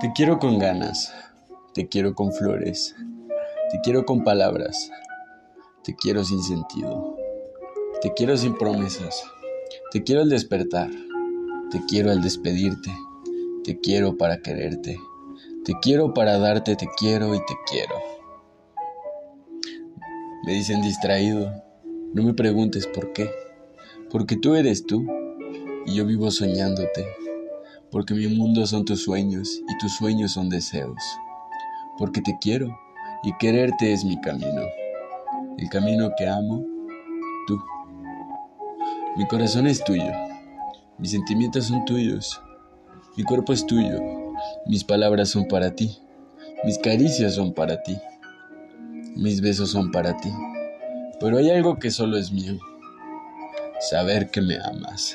Te quiero con ganas, te quiero con flores, te quiero con palabras, te quiero sin sentido, te quiero sin promesas, te quiero al despertar, te quiero al despedirte, te quiero para quererte, te quiero para darte te quiero y te quiero. Me dicen distraído, no me preguntes por qué, porque tú eres tú y yo vivo soñándote porque mi mundo son tus sueños y tus sueños son deseos, porque te quiero y quererte es mi camino, el camino que amo, tú. Mi corazón es tuyo, mis sentimientos son tuyos, mi cuerpo es tuyo, mis palabras son para ti, mis caricias son para ti, mis besos son para ti, pero hay algo que solo es mío, saber que me amas.